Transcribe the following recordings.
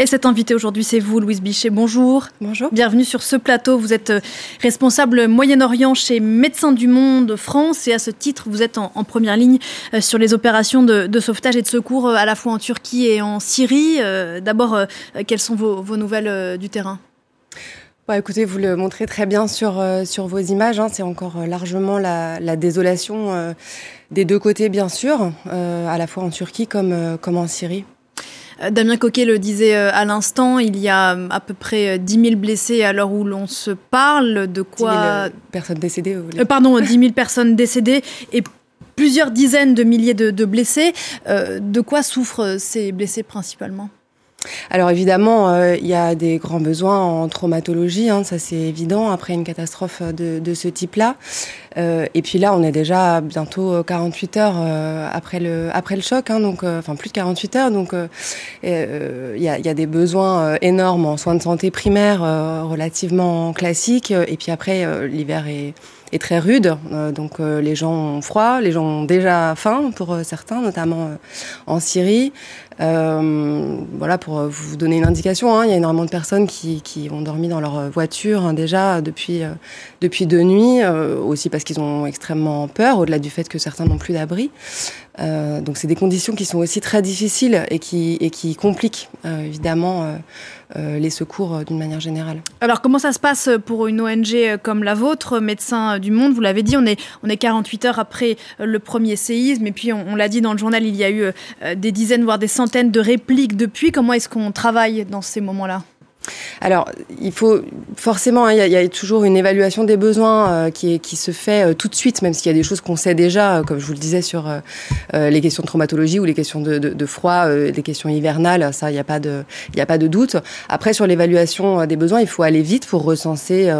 Et cet invité aujourd'hui, c'est vous, Louise Bichet. Bonjour. Bonjour. Bienvenue sur ce plateau. Vous êtes euh, responsable Moyen-Orient chez Médecins du Monde France et à ce titre, vous êtes en, première ligne euh, sur les opérations de, sauvetage et de secours euh, à la fois en Turquie et en Syrie. D'abord, quelles sont vos, nouvelles du terrain? Bah, écoutez, vous le montrez très bien sur, sur vos images. Hein. C'est encore largement la, désolation des deux côtés, bien sûr, à la fois en Turquie comme, comme en Syrie. Euh, Damien Coquet le disait euh, à l'instant, il y a euh, à peu près 10 000 blessés à l'heure où l'on se parle. De quoi 10 000 personnes décédées. pardon, 10 000 personnes décédées et plusieurs dizaines de milliers de, blessés. de quoi souffrent ces blessés principalement? Alors évidemment, il y a des grands besoins en traumatologie, hein, ça c'est évident, après une catastrophe de, ce type-là. Euh, et puis là, on est déjà bientôt 48 heures euh, après le après le choc, hein, donc euh, enfin plus de 48 heures. Donc il y a, des besoins énormes en soins de santé primaires relativement classiques. Et puis après, l'hiver est très rude. donc les gens ont froid, les gens ont déjà faim pour certains, notamment en Syrie. Voilà, pour vous donner une indication, hein, il y a énormément de personnes qui, qui ont dormi dans leur voiture hein, déjà depuis, depuis deux nuits, aussi parce qu'ils ont extrêmement peur, au-delà du fait que certains n'ont plus d'abri. Euh, donc c'est des conditions qui sont aussi très difficiles et qui, et qui compliquent euh, évidemment euh, les secours d'une manière générale. Alors comment ça se passe pour une ONG comme la vôtre, Médecins du Monde? Vous l'avez dit, on est, on est 48 heures après le premier séisme et puis on, l'a dit dans le journal, il y a eu des dizaines voire des centaines de répliques depuis. Comment est-ce qu'on travaille dans ces moments-là? Alors, il faut forcément, hein, il y, a toujours une évaluation des besoins euh, qui, se fait euh, tout de suite, même s'il y a des choses qu'on sait déjà, euh, comme je vous le disais sur les questions de traumatologie ou les questions de, froid, les questions hivernales. Ça, il n'y a pas de, doute. Après, sur l'évaluation des besoins, il faut aller vite pour recenser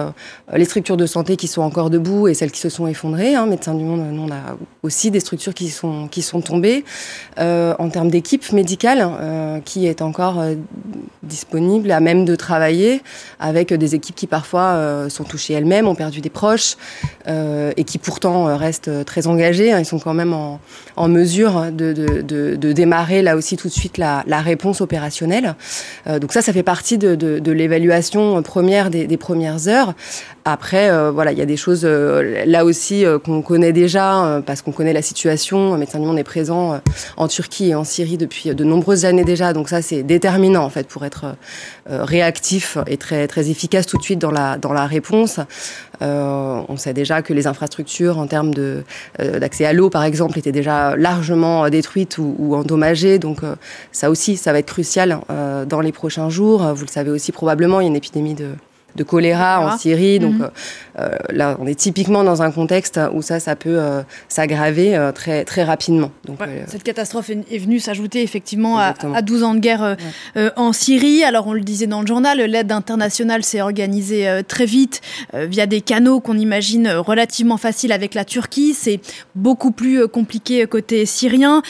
les structures de santé qui sont encore debout et celles qui se sont effondrées. Hein. Médecins du Monde, on a aussi des structures qui sont qui sont tombées. en termes d'équipe médicale, qui est encore disponible à même de travailler avec des équipes qui parfois euh, sont touchées elles-mêmes, ont perdu des proches euh, et qui pourtant euh, restent très engagées. Hein. Ils sont quand même en, en mesure de, de, de, de, démarrer là aussi tout de suite la, réponse opérationnelle. donc ça, ça fait partie de, de l'évaluation première des, des, premières heures. Après, voilà, il y a des choses là aussi qu'on connaît déjà parce qu'on connaît la situation. Médecins du Monde est présent en Turquie et en Syrie depuis de nombreuses années déjà. Donc ça, c'est déterminant en fait pour être réactif et très très efficace tout de suite dans la dans la réponse. Euh, on sait déjà que les infrastructures en termes de euh, d'accès à l'eau, par exemple, étaient déjà largement détruites ou, endommagées. Donc euh, ça aussi, ça va être crucial dans les prochains jours. Vous le savez aussi probablement, il y a une épidémie de de choléra en Syrie. Donc mhm. euh, euh, là, on est typiquement dans un contexte où ça, ça peut euh, s'aggraver euh, très, très rapidement. Donc, cette catastrophe est, venue s'ajouter effectivement à, à, 12 ans de guerre en Syrie. Alors on le disait dans le journal, l'aide internationale s'est organisée très vite via des canaux qu'on imagine relativement faciles avec la Turquie. C'est beaucoup plus compliqué côté syrien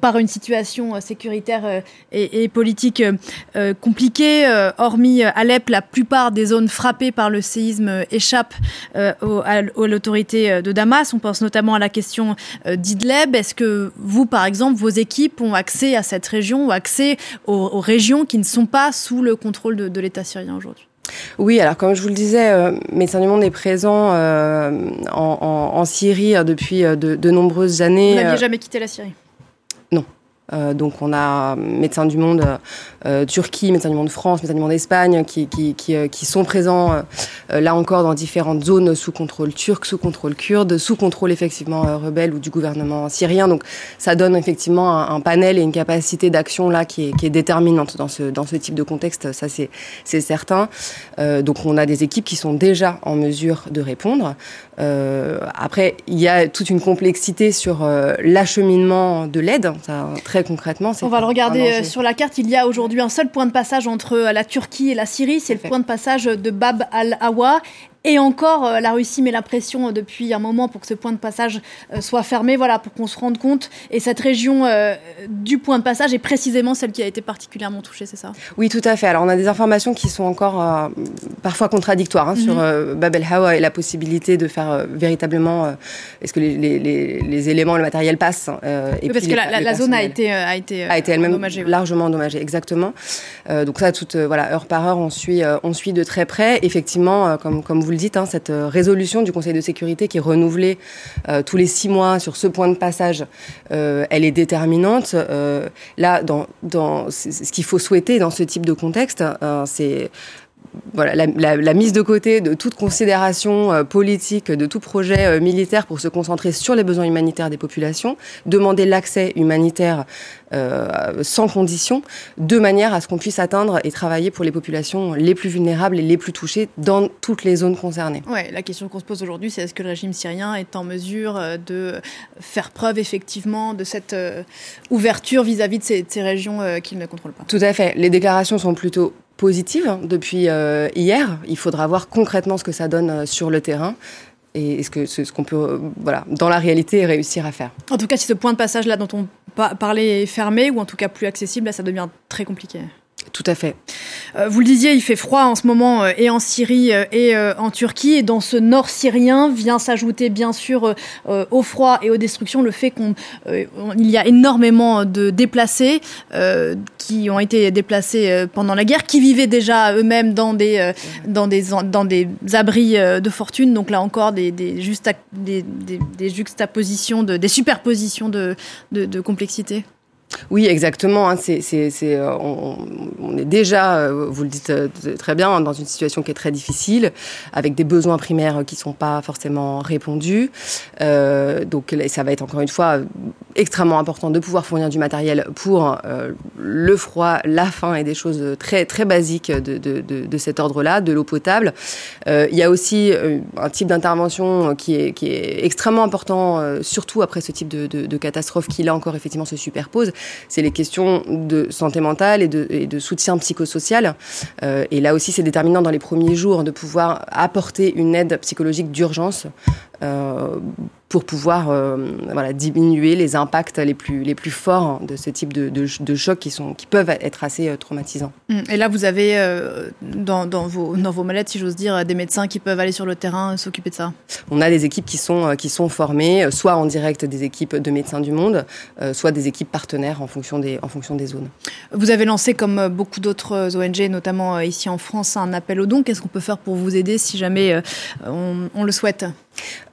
par une situation euh, sécuritaire euh, et, politique euh, compliquée. Hormis Alep, la plupart des zones frappées par le séisme échappent à l'autorité de Damas. On pense notamment à la question d'Idleb. Est-ce que vous, par exemple, vos équipes ont accès à cette région ou accès aux, régions qui ne sont pas sous le contrôle de, l'État syrien aujourd'hui? Oui, alors comme je vous le disais, euh, Médecins du Monde est présent en, Syrie depuis de, de nombreuses années. Vous n'aviez jamais quitté la Syrie? Euh, donc on a Médecins du Monde euh, Turquie, Médecins du Monde France, Médecins du Monde Espagne qui, euh, sont présents là encore dans différentes zones sous contrôle turc, sous contrôle kurde, sous contrôle effectivement rebelle ou du gouvernement syrien. Donc ça donne effectivement un, panel et une capacité d'action là qui est, déterminante dans ce, type de contexte, ça c'est certain. donc on a des équipes qui sont déjà en mesure de répondre. après, il y a toute une complexité sur l'acheminement de l'aide. Concrètement On va le regarder euh, sur la carte. Il y a aujourd'hui un seul point de passage entre euh, la Turquie et la Syrie. C'est le point de passage de Bab al-Awa. Et encore, la Russie met la pression depuis un moment pour que ce point de passage soit fermé, voilà, pour qu'on se rende compte. Et cette région du point de passage est précisément celle qui a été particulièrement touchée, c'est ça? Oui, tout à fait. Alors on a des informations qui sont encore parfois contradictoires hein, sur mhm. Bab el Hawa et la possibilité de faire véritablement, est-ce que les, les, les, éléments, le matériel passent et Parce que la, zone a été, a été, a été elle-même largement endommagée, exactement. donc ça, toute voilà, heure par heure, on suit, on suit de très près. Effectivement, comme, comme vous le dites, hein, cette résolution du Conseil de sécurité qui est renouvelée tous les six mois sur ce point de passage, elle est déterminante. là, dans, dans ce qu'il faut souhaiter dans ce type de contexte, c'est voilà, la, mise de côté de toute considération euh, politique, de tout projet euh, militaire pour se concentrer sur les besoins humanitaires des populations, demander l'accès humanitaire euh, sans condition, de manière à ce qu'on puisse atteindre et travailler pour les populations les plus vulnérables et les plus touchées dans toutes les zones concernées. Ouais, la question qu'on se pose aujourd'hui, c'est est-ce que le régime syrien est en mesure de faire preuve effectivement de cette ouverture vis-à-vis de ces, de ces régions qu'il ne contrôle pas? Tout à fait. Les déclarations sont plutôt positive hein, depuis euh, hier. Il faudra voir concrètement ce que ça donne euh, sur le terrain et ce que ce, qu'on peut euh, voilà dans la réalité réussir à faire. En tout cas, si ce point de passage là dont on parlait est fermé ou en tout cas plus accessible, là, ça devient très compliqué. Tout à fait. Euh, vous le disiez, il fait froid en ce moment euh, et en Syrie euh, et en Turquie. Et dans ce nord syrien vient s'ajouter bien sûr au froid et aux destructions le fait qu'il y a énormément de déplacés qui ont été déplacés pendant la guerre, qui vivaient déjà eux-mêmes dans des, abris de fortune. Donc là encore, des, juxtapositions, de, des superpositions de complexité. Oui, exactement. Hein. euh, on, est déjà, euh, vous le dites euh, très bien, dans une situation qui est très difficile, avec des besoins primaires qui sont pas forcément répondus. donc, ça va être encore une fois extrêmement important de pouvoir fournir du matériel pour le froid, la faim et des choses très très basiques de, cet ordre-là, de l'eau potable. il y a aussi un type d'intervention qui est, extrêmement important, surtout après ce type de catastrophe qui là encore effectivement se superpose c'est les questions de santé mentale et de, soutien psychosocial. Euh, et là aussi, c'est déterminant dans les premiers jours de pouvoir apporter une aide psychologique d'urgence pour pouvoir euh, voilà, diminuer les impacts les plus, les plus forts de ce type de, de, chocs qui, sont, qui peuvent être assez euh, traumatisants. Mmh. Et là, vous avez dans, dans, vos, dans vos mallettes, si j'ose dire, des médecins qui peuvent aller sur le terrain s'occuper de ça? On a des équipes qui sont, qui sont formées, soit en direct des équipes de médecins du monde, soit des équipes partenaires en fonction des, en fonction des zones. Vous avez lancé, comme beaucoup d'autres ONG, notamment ici en France, un appel aux dons. Qu'est-ce qu'on peut faire pour vous aider si jamais on, on le souhaite?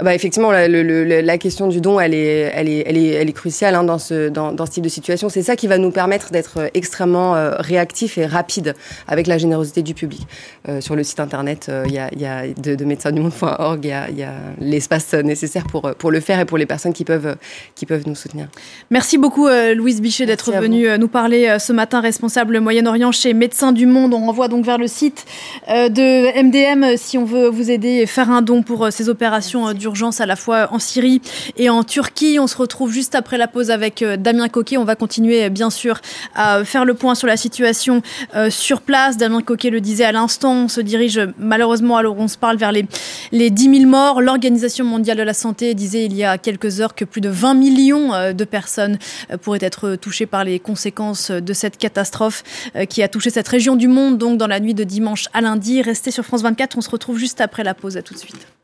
Bah effectivement, la, la, question du don, elle est, elle est, elle est, elle est cruciale hein, dans, ce, dans, dans, ce type de situation. C'est ça qui va nous permettre d'être euh, extrêmement euh, réactifs et rapides avec la générosité du public. Euh, sur le site internet, il y, a, y a de, de médecindumumonde.org, il y a, y a l'espace nécessaire pour, pour le faire et pour les personnes qui peuvent, qui peuvent nous soutenir. Merci beaucoup, Louise Bichet, d'être venue nous parler ce matin, responsable Moyen-Orient chez Médecins du Monde. On renvoie donc vers le site de MDM si on veut vous aider et faire un don pour ces opérations euh, d'urgence à la fois en Syrie et en Turquie. On se retrouve juste après la pause avec euh, Damien Coquet. On va continuer euh, bien sûr à faire le point sur la situation sur place. Damien Coquet le disait à l'instant, on se dirige malheureusement, alors on se parle vers les, les 10 000 morts. L'Organisation mondiale de la santé disait il y a quelques heures que plus de 20 millions de personnes pourraient être touchées par les conséquences de cette catastrophe qui a touché cette région du monde, donc dans la nuit de dimanche à lundi. Restez sur France 24, on se retrouve juste après la pause. À tout de suite.